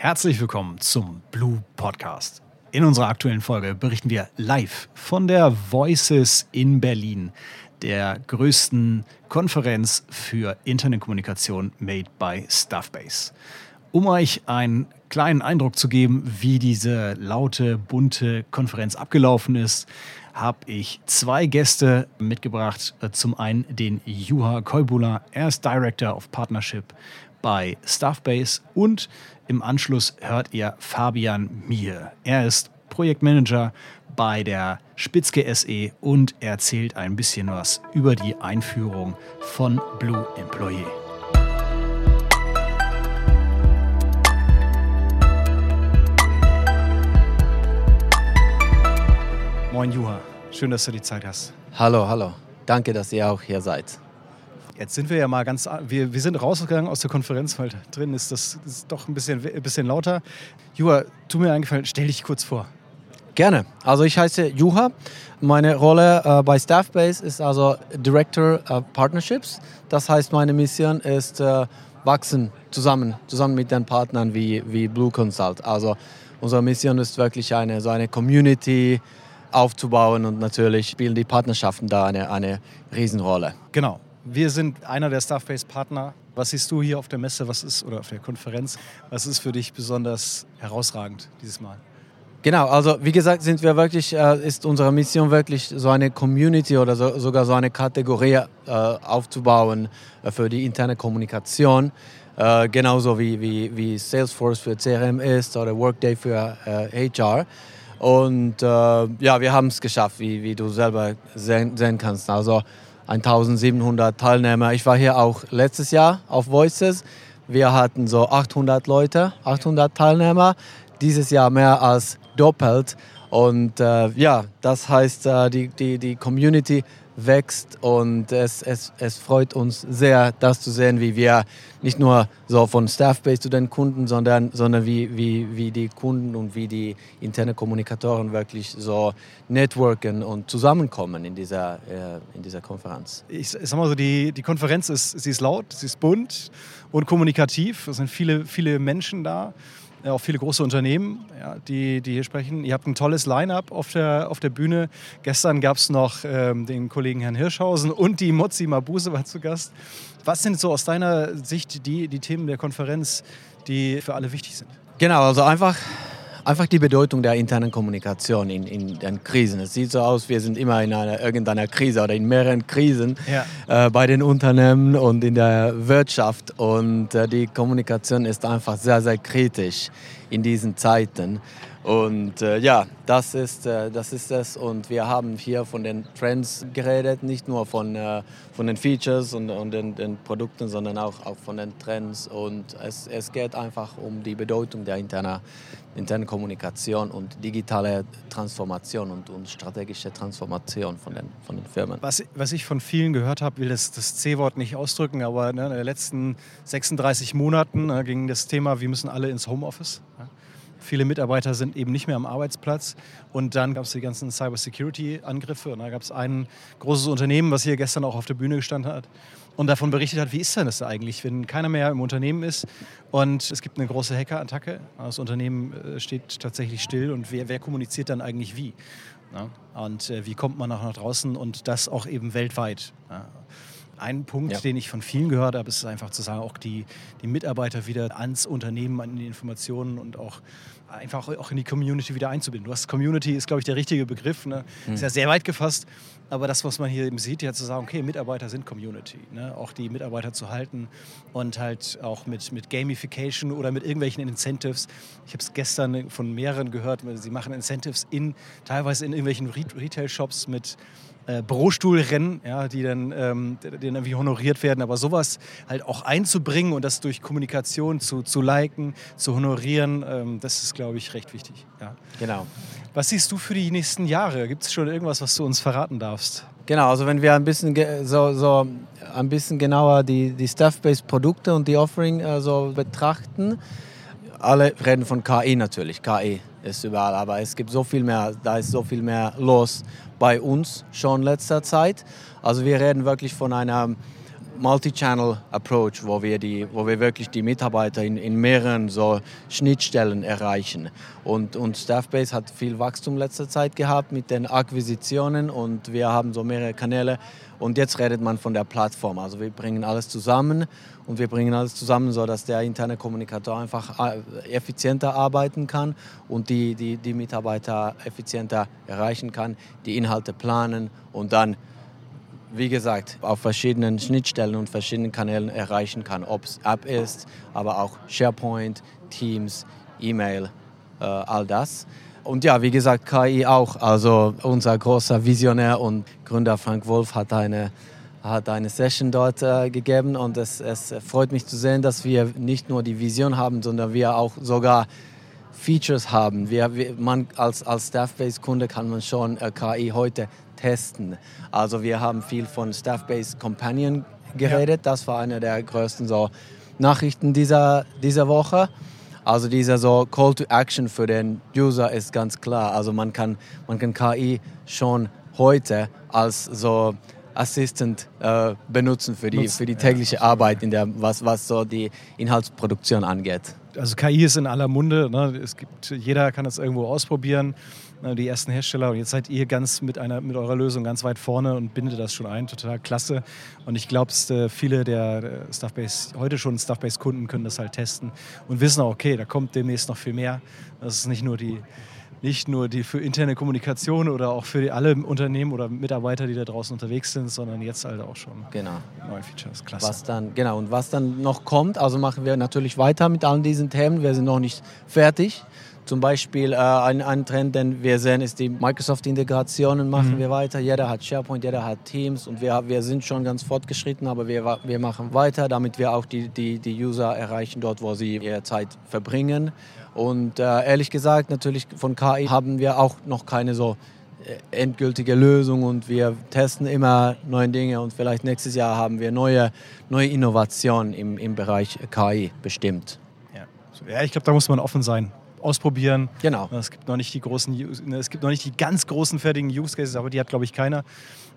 Herzlich willkommen zum Blue Podcast. In unserer aktuellen Folge berichten wir live von der Voices in Berlin, der größten Konferenz für Internetkommunikation made by Stuffbase. Um euch einen kleinen Eindruck zu geben, wie diese laute, bunte Konferenz abgelaufen ist, habe ich zwei Gäste mitgebracht. Zum einen den Juha Koibula, er ist Director of Partnership bei Stuffbase und im Anschluss hört ihr Fabian Mier. Er ist Projektmanager bei der Spitzke SE und erzählt ein bisschen was über die Einführung von Blue Employee. Moin Juha, schön, dass du die Zeit hast. Hallo, hallo. Danke, dass ihr auch hier seid. Jetzt sind wir ja mal ganz, wir, wir sind rausgegangen aus der Konferenz, weil drin ist das ist doch ein bisschen, ein bisschen lauter. Juha, tu mir eingefallen, stell dich kurz vor. Gerne. Also ich heiße Juha. Meine Rolle äh, bei Staffbase ist also Director of Partnerships. Das heißt, meine Mission ist äh, wachsen zusammen, zusammen mit den Partnern wie, wie Blue Consult. Also unsere Mission ist wirklich eine, so eine Community aufzubauen und natürlich spielen die Partnerschaften da eine, eine Riesenrolle. Genau. Wir sind einer der Staffbase-Partner. Was siehst du hier auf der Messe, was ist oder auf der Konferenz? Was ist für dich besonders herausragend dieses Mal? Genau, also wie gesagt, sind wir wirklich, äh, ist unsere Mission wirklich so eine Community oder so, sogar so eine Kategorie äh, aufzubauen äh, für die interne Kommunikation. Äh, genauso wie, wie, wie Salesforce für CRM ist oder Workday für HR. Äh, Und äh, ja, wir haben es geschafft, wie, wie du selber sehen, sehen kannst. Also 1700 Teilnehmer. Ich war hier auch letztes Jahr auf Voices. Wir hatten so 800 Leute, 800 Teilnehmer. Dieses Jahr mehr als doppelt. Und äh, ja, das heißt, äh, die, die, die Community wächst und es, es, es freut uns sehr, das zu sehen, wie wir nicht nur so von Staffbase zu den Kunden, sondern, sondern wie, wie, wie die Kunden und wie die interne Kommunikatoren wirklich so networken und zusammenkommen in dieser, äh, in dieser Konferenz. Ich sag mal so, die, die Konferenz ist, sie ist laut, sie ist bunt und kommunikativ. Es sind viele, viele Menschen da auch viele große Unternehmen, ja, die, die hier sprechen. Ihr habt ein tolles Line-up auf der, auf der Bühne. Gestern gab es noch ähm, den Kollegen Herrn Hirschhausen und die Mozzi Mabuse war zu Gast. Was sind so aus deiner Sicht die, die Themen der Konferenz, die für alle wichtig sind? Genau, also einfach einfach die Bedeutung der internen Kommunikation in, in den Krisen. Es sieht so aus, wir sind immer in einer, irgendeiner Krise oder in mehreren Krisen ja. äh, bei den Unternehmen und in der Wirtschaft. Und äh, die Kommunikation ist einfach sehr, sehr kritisch in diesen Zeiten. Und äh, ja, das ist, äh, das ist es. Und wir haben hier von den Trends geredet, nicht nur von, äh, von den Features und, und den, den, Produkten, sondern auch, auch von den Trends. Und es, es geht einfach um die Bedeutung der internen, internen Kommunikation und digitale Transformation und, und strategische Transformation von den, von den Firmen. Was, was ich von vielen gehört habe, will das, das C-Wort nicht ausdrücken, aber ne, in den letzten 36 Monaten äh, ging das Thema, wir müssen alle ins Homeoffice. Ja? Viele Mitarbeiter sind eben nicht mehr am Arbeitsplatz. Und dann gab es die ganzen Cybersecurity-Angriffe. Und da gab es ein großes Unternehmen, was hier gestern auch auf der Bühne gestanden hat und davon berichtet hat, wie ist denn das eigentlich, wenn keiner mehr im Unternehmen ist und es gibt eine große Hackerattacke. Das Unternehmen äh, steht tatsächlich still und wer, wer kommuniziert dann eigentlich wie? Und äh, wie kommt man auch nach draußen und das auch eben weltweit? Ein Punkt, ja. den ich von vielen gehört habe, ist einfach zu sagen, auch die, die Mitarbeiter wieder ans Unternehmen, an die Informationen und auch einfach auch in die Community wieder einzubinden. Du hast Community ist, glaube ich, der richtige Begriff. Ne? Mhm. Ist ja sehr weit gefasst. Aber das, was man hier eben sieht, ja zu sagen, okay, Mitarbeiter sind Community. Ne? Auch die Mitarbeiter zu halten und halt auch mit, mit Gamification oder mit irgendwelchen Incentives. Ich habe es gestern von mehreren gehört, sie machen Incentives in, teilweise in irgendwelchen Retail-Shops mit äh, Bürostuhlrennen, ja, die dann, ähm, die dann irgendwie honoriert werden. Aber sowas halt auch einzubringen und das durch Kommunikation zu, zu liken, zu honorieren, ähm, das ist, glaube ich, recht wichtig. Ja. Genau. Was siehst du für die nächsten Jahre? Gibt es schon irgendwas, was du uns verraten darfst? Genau, also wenn wir ein bisschen so, so ein bisschen genauer die, die Staff-Based-Produkte und die Offering äh, so betrachten, alle reden von KI natürlich. KI ist überall, aber es gibt so viel mehr, da ist so viel mehr los bei uns schon letzter Zeit. Also wir reden wirklich von einer Multi-Channel-Approach, wo wir, wo wir wirklich die Mitarbeiter in, in mehreren so Schnittstellen erreichen. Und, und Staffbase hat viel Wachstum letzter Zeit gehabt mit den Akquisitionen und wir haben so mehrere Kanäle. Und jetzt redet man von der Plattform. Also wir bringen alles zusammen und wir bringen alles zusammen, so dass der interne Kommunikator einfach äh, effizienter arbeiten kann und die, die, die Mitarbeiter effizienter erreichen kann, die Inhalte planen und dann wie gesagt, auf verschiedenen Schnittstellen und verschiedenen Kanälen erreichen kann. Ob es App ist, aber auch SharePoint, Teams, E-Mail, äh, all das. Und ja, wie gesagt, KI auch. Also unser großer Visionär und Gründer Frank Wolf hat eine, hat eine Session dort äh, gegeben und es, es freut mich zu sehen, dass wir nicht nur die Vision haben, sondern wir auch sogar Features haben. Wir, wir, man als, als Staffbase-Kunde kann man schon äh, KI heute testen. Also wir haben viel von Staffbase Companion geredet. Ja. Das war eine der größten so Nachrichten dieser, dieser Woche. Also dieser so Call to Action für den User ist ganz klar. Also man kann, man kann KI schon heute als so Assistant äh, benutzen für die, für die tägliche Arbeit, in der, was, was so die Inhaltsproduktion angeht. Also KI ist in aller Munde. Ne? Es gibt, jeder kann es irgendwo ausprobieren. Ne, die ersten Hersteller. Und jetzt seid ihr ganz mit, einer, mit eurer Lösung ganz weit vorne und bindet das schon ein. Total klasse. Und ich glaube, äh, viele der Stuffbase, heute schon Stuffbase-Kunden können das halt testen und wissen auch, okay, da kommt demnächst noch viel mehr. Das ist nicht nur die nicht nur die für interne Kommunikation oder auch für alle Unternehmen oder Mitarbeiter, die da draußen unterwegs sind, sondern jetzt halt auch schon genau. neue Features. Klasse. Was dann, genau, und was dann noch kommt, also machen wir natürlich weiter mit all diesen Themen. Wir sind noch nicht fertig. Zum Beispiel äh, ein, ein Trend, den wir sehen, ist die Microsoft-Integrationen machen mhm. wir weiter. Jeder hat SharePoint, jeder hat Teams und wir, wir sind schon ganz fortgeschritten, aber wir, wir machen weiter, damit wir auch die, die, die User erreichen dort, wo sie ihre Zeit verbringen. Und äh, ehrlich gesagt, natürlich von KI haben wir auch noch keine so äh, endgültige Lösung und wir testen immer neue Dinge und vielleicht nächstes Jahr haben wir neue, neue Innovationen im, im Bereich KI bestimmt. Ja, ja ich glaube, da muss man offen sein ausprobieren. Genau. Es gibt noch nicht die großen, es gibt noch nicht die ganz großen fertigen Use Cases, aber die hat glaube ich keiner.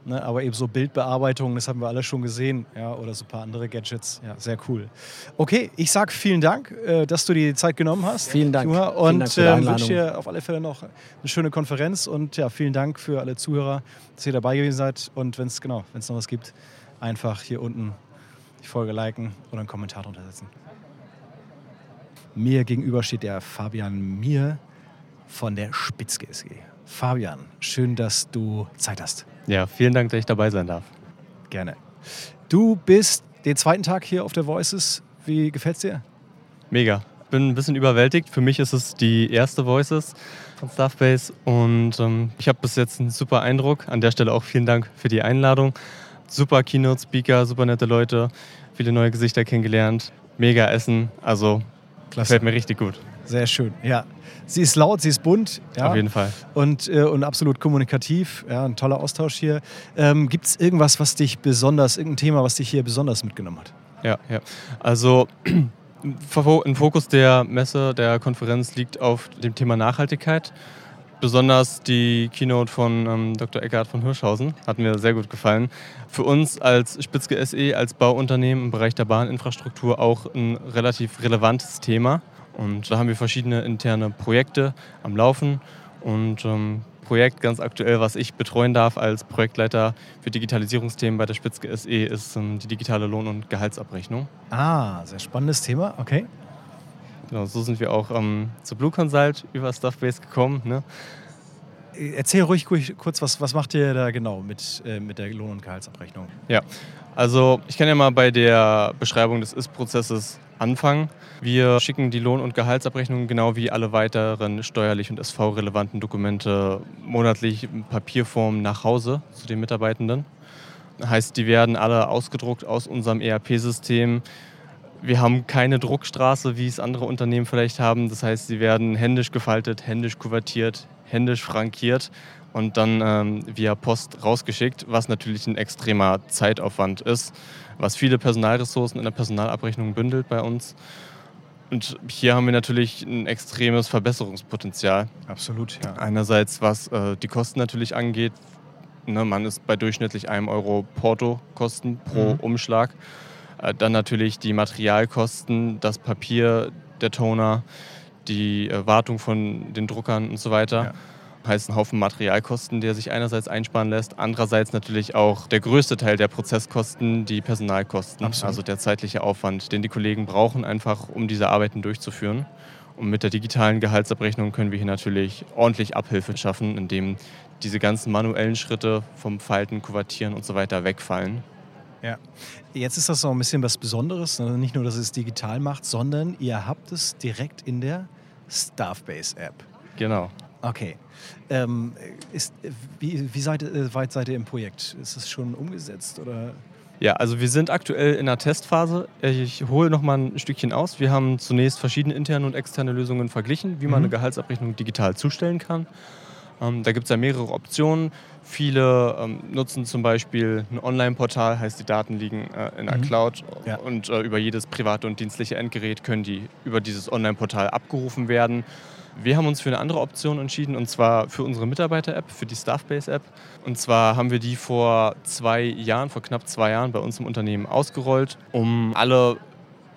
Ne, aber eben so Bildbearbeitung, das haben wir alle schon gesehen, ja, oder so ein paar andere Gadgets. Ja, sehr cool. Okay, ich sage vielen Dank, äh, dass du dir die Zeit genommen hast. Vielen Dank. Und äh, wünsche dir auf alle Fälle noch eine schöne Konferenz und ja, vielen Dank für alle Zuhörer, dass ihr dabei gewesen seid. Und wenn es genau, wenn es noch was gibt, einfach hier unten die Folge liken oder einen Kommentar drunter setzen. Mir gegenüber steht der Fabian Mir von der Spitzke SG. Fabian, schön, dass du Zeit hast. Ja, vielen Dank, dass ich dabei sein darf. Gerne. Du bist den zweiten Tag hier auf der Voices. Wie gefällt es dir? Mega. Bin ein bisschen überwältigt. Für mich ist es die erste Voices von Staffbase und ähm, ich habe bis jetzt einen super Eindruck. An der Stelle auch vielen Dank für die Einladung. Super Keynote-Speaker, super nette Leute, viele neue Gesichter kennengelernt, mega Essen. Also Klasse. Gefällt mir richtig gut. Sehr schön, ja. Sie ist laut, sie ist bunt. Ja. Auf jeden Fall. Und, äh, und absolut kommunikativ. Ja, ein toller Austausch hier. Ähm, Gibt es irgendwas, was dich besonders, irgendein Thema, was dich hier besonders mitgenommen hat? Ja, ja. Also ein Fokus der Messe, der Konferenz liegt auf dem Thema Nachhaltigkeit. Besonders die Keynote von ähm, Dr. Eckhard von Hirschhausen hat mir sehr gut gefallen. Für uns als Spitzke SE, als Bauunternehmen im Bereich der Bahninfrastruktur auch ein relativ relevantes Thema. Und da haben wir verschiedene interne Projekte am Laufen. Und ähm, Projekt ganz aktuell, was ich betreuen darf als Projektleiter für Digitalisierungsthemen bei der Spitzke SE, ist ähm, die digitale Lohn- und Gehaltsabrechnung. Ah, sehr spannendes Thema, okay. Genau, so sind wir auch ähm, zu Blue Consult über Stuffbase gekommen. Ne? Erzähl ruhig kurz, was, was macht ihr da genau mit, äh, mit der Lohn- und Gehaltsabrechnung? Ja, also ich kann ja mal bei der Beschreibung des Ist-Prozesses anfangen. Wir schicken die Lohn- und Gehaltsabrechnung genau wie alle weiteren steuerlich und SV-relevanten Dokumente monatlich in Papierform nach Hause zu den Mitarbeitenden. Heißt, die werden alle ausgedruckt aus unserem ERP-System wir haben keine Druckstraße, wie es andere Unternehmen vielleicht haben. Das heißt, sie werden händisch gefaltet, händisch kuvertiert, händisch frankiert und dann ähm, via Post rausgeschickt, was natürlich ein extremer Zeitaufwand ist, was viele Personalressourcen in der Personalabrechnung bündelt bei uns. Und hier haben wir natürlich ein extremes Verbesserungspotenzial. Absolut, ja. Einerseits, was äh, die Kosten natürlich angeht, Ne, man ist bei durchschnittlich einem Euro Portokosten pro mhm. Umschlag. Äh, dann natürlich die Materialkosten, das Papier, der Toner, die äh, Wartung von den Druckern und so weiter. Ja. Heißt ein Haufen Materialkosten, der sich einerseits einsparen lässt, andererseits natürlich auch der größte Teil der Prozesskosten, die Personalkosten, Absolut. also der zeitliche Aufwand, den die Kollegen brauchen, einfach um diese Arbeiten durchzuführen. Und mit der digitalen Gehaltsabrechnung können wir hier natürlich ordentlich Abhilfe schaffen, indem diese ganzen manuellen Schritte vom Falten, Kuvertieren und so weiter wegfallen. Ja, jetzt ist das auch ein bisschen was Besonderes. Ne? Nicht nur, dass es digital macht, sondern ihr habt es direkt in der Staffbase-App. Genau. Okay. Ähm, ist, wie, wie seid, äh, weit seid ihr im Projekt? Ist es schon umgesetzt oder? Ja, also wir sind aktuell in der Testphase. Ich hole noch mal ein Stückchen aus. Wir haben zunächst verschiedene interne und externe Lösungen verglichen, wie man mhm. eine Gehaltsabrechnung digital zustellen kann. Ähm, da gibt es ja mehrere Optionen. Viele ähm, nutzen zum Beispiel ein Online-Portal, heißt die Daten liegen äh, in der mhm. Cloud ja. und äh, über jedes private und dienstliche Endgerät können die über dieses Online-Portal abgerufen werden. Wir haben uns für eine andere Option entschieden und zwar für unsere Mitarbeiter-App, für die Staffbase-App. Und zwar haben wir die vor zwei Jahren, vor knapp zwei Jahren bei uns im Unternehmen ausgerollt, um alle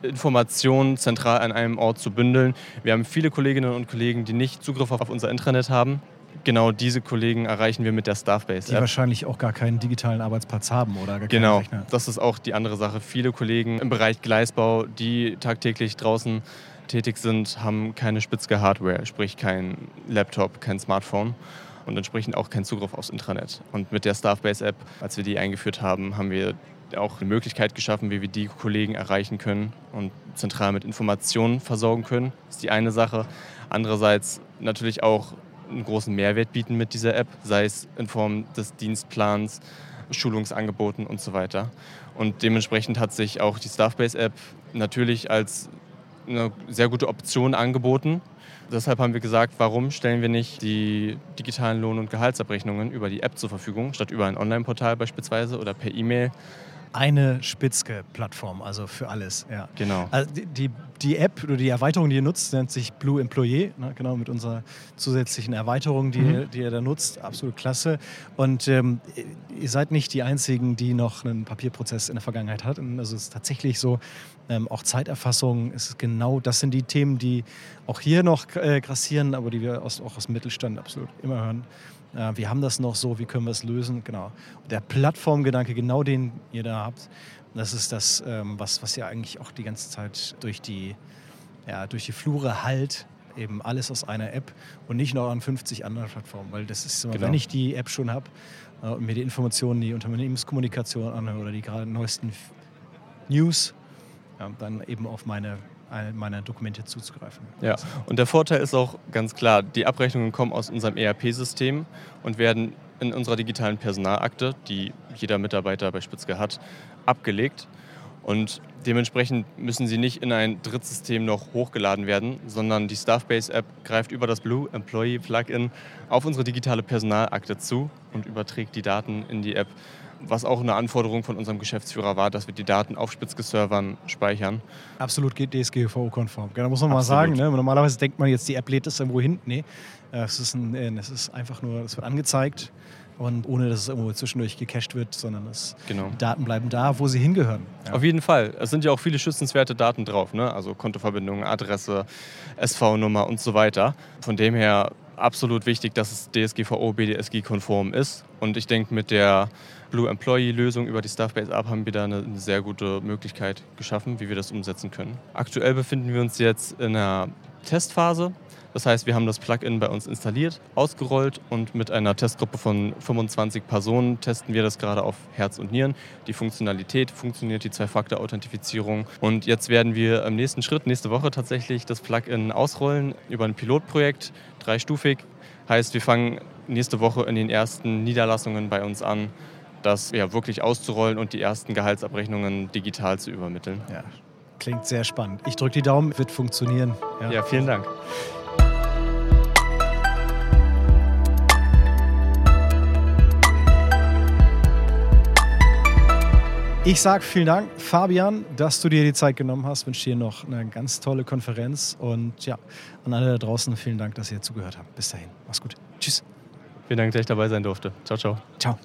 Informationen zentral an einem Ort zu bündeln. Wir haben viele Kolleginnen und Kollegen, die nicht Zugriff auf unser Intranet haben genau diese Kollegen erreichen wir mit der Staffbase. Die wahrscheinlich auch gar keinen digitalen Arbeitsplatz haben oder gar Genau, das ist auch die andere Sache. Viele Kollegen im Bereich Gleisbau, die tagtäglich draußen tätig sind, haben keine spitzige Hardware, sprich kein Laptop, kein Smartphone und entsprechend auch keinen Zugriff aufs Intranet. Und mit der Staffbase-App, als wir die eingeführt haben, haben wir auch eine Möglichkeit geschaffen, wie wir die Kollegen erreichen können und zentral mit Informationen versorgen können. Das ist die eine Sache. Andererseits natürlich auch einen großen Mehrwert bieten mit dieser App, sei es in Form des Dienstplans, Schulungsangeboten und so weiter. Und dementsprechend hat sich auch die Staffbase-App natürlich als eine sehr gute Option angeboten. Deshalb haben wir gesagt, warum stellen wir nicht die digitalen Lohn- und Gehaltsabrechnungen über die App zur Verfügung, statt über ein Online-Portal beispielsweise oder per E-Mail eine Spitzke-Plattform, also für alles. Ja. Genau. Also die, die, die, App oder die Erweiterung, die ihr nutzt, nennt sich Blue Employee, ne, genau mit unserer zusätzlichen Erweiterung, die, mhm. die ihr da nutzt. Absolut klasse. Und ähm, ihr seid nicht die Einzigen, die noch einen Papierprozess in der Vergangenheit hatten. Also es ist tatsächlich so, ähm, auch Zeiterfassung ist genau, das sind die Themen, die auch hier noch äh, grassieren, aber die wir aus, auch aus dem Mittelstand absolut immer hören. Äh, wir haben das noch so, wie können wir es lösen? Genau. der Plattformgedanke, genau den ihr da habt, das ist das, ähm, was, was ihr eigentlich auch die ganze Zeit durch die, ja, durch die Flure halt, eben alles aus einer App und nicht noch an 50 anderen Plattformen. Weil das ist, genau. wenn ich die App schon habe äh, und mir die Informationen, die Unternehmenskommunikation anhöre oder die gerade neuesten News, ja, dann eben auf meine meiner Dokumente zuzugreifen. Ja, und der Vorteil ist auch ganz klar, die Abrechnungen kommen aus unserem ERP-System und werden in unserer digitalen Personalakte, die jeder Mitarbeiter bei Spitzke hat, abgelegt. Und dementsprechend müssen sie nicht in ein Drittsystem noch hochgeladen werden, sondern die Staffbase-App greift über das Blue Employee Plugin auf unsere digitale Personalakte zu und überträgt die Daten in die App was auch eine Anforderung von unserem Geschäftsführer war, dass wir die Daten auf Spitzke-Servern speichern. Absolut geht DSGVO-konform. Da muss man Absolut. mal sagen, ne? normalerweise denkt man jetzt, die App lädt das irgendwo hin. Nee, äh, es ist, ein, äh, es ist einfach nur, es wird angezeigt und ohne dass es irgendwo zwischendurch gecached wird, sondern es, genau. die Daten bleiben da, wo sie hingehören. Ja. Auf jeden Fall. Es sind ja auch viele schützenswerte Daten drauf, ne? also Kontoverbindungen, Adresse, SV-Nummer und so weiter. Von dem her absolut wichtig, dass es DSGVO, BDSG-konform ist. Und ich denke, mit der Blue Employee-Lösung über die Staffbase App haben wir da eine, eine, sehr gute Möglichkeit geschaffen, wie wir das umsetzen können. Aktuell befinden wir uns jetzt in einer Testphase. Das heißt, wir haben das Plugin bei uns installiert, ausgerollt und mit einer Testgruppe von 25 Personen testen wir das gerade auf Herz und Nieren. Die Funktionalität funktioniert, die Zwei-Faktor-Authentifizierung. Und jetzt werden wir im nächsten Schritt, nächste Woche tatsächlich, das Plugin ausrollen über ein Pilotprojekt, dreistufig. Heißt, wir fangen nächste Woche in den ersten Niederlassungen bei uns an, das ja, wirklich auszurollen und die ersten Gehaltsabrechnungen digital zu übermitteln. Ja, klingt sehr spannend. Ich drücke die Daumen, wird funktionieren. Ja, ja vielen Dank. Ich sage vielen Dank, Fabian, dass du dir die Zeit genommen hast. Ich wünsche dir noch eine ganz tolle Konferenz und ja, an alle da draußen vielen Dank, dass ihr zugehört habt. Bis dahin, mach's gut. Tschüss. Vielen Dank, dass ich dabei sein durfte. Ciao, ciao. Ciao.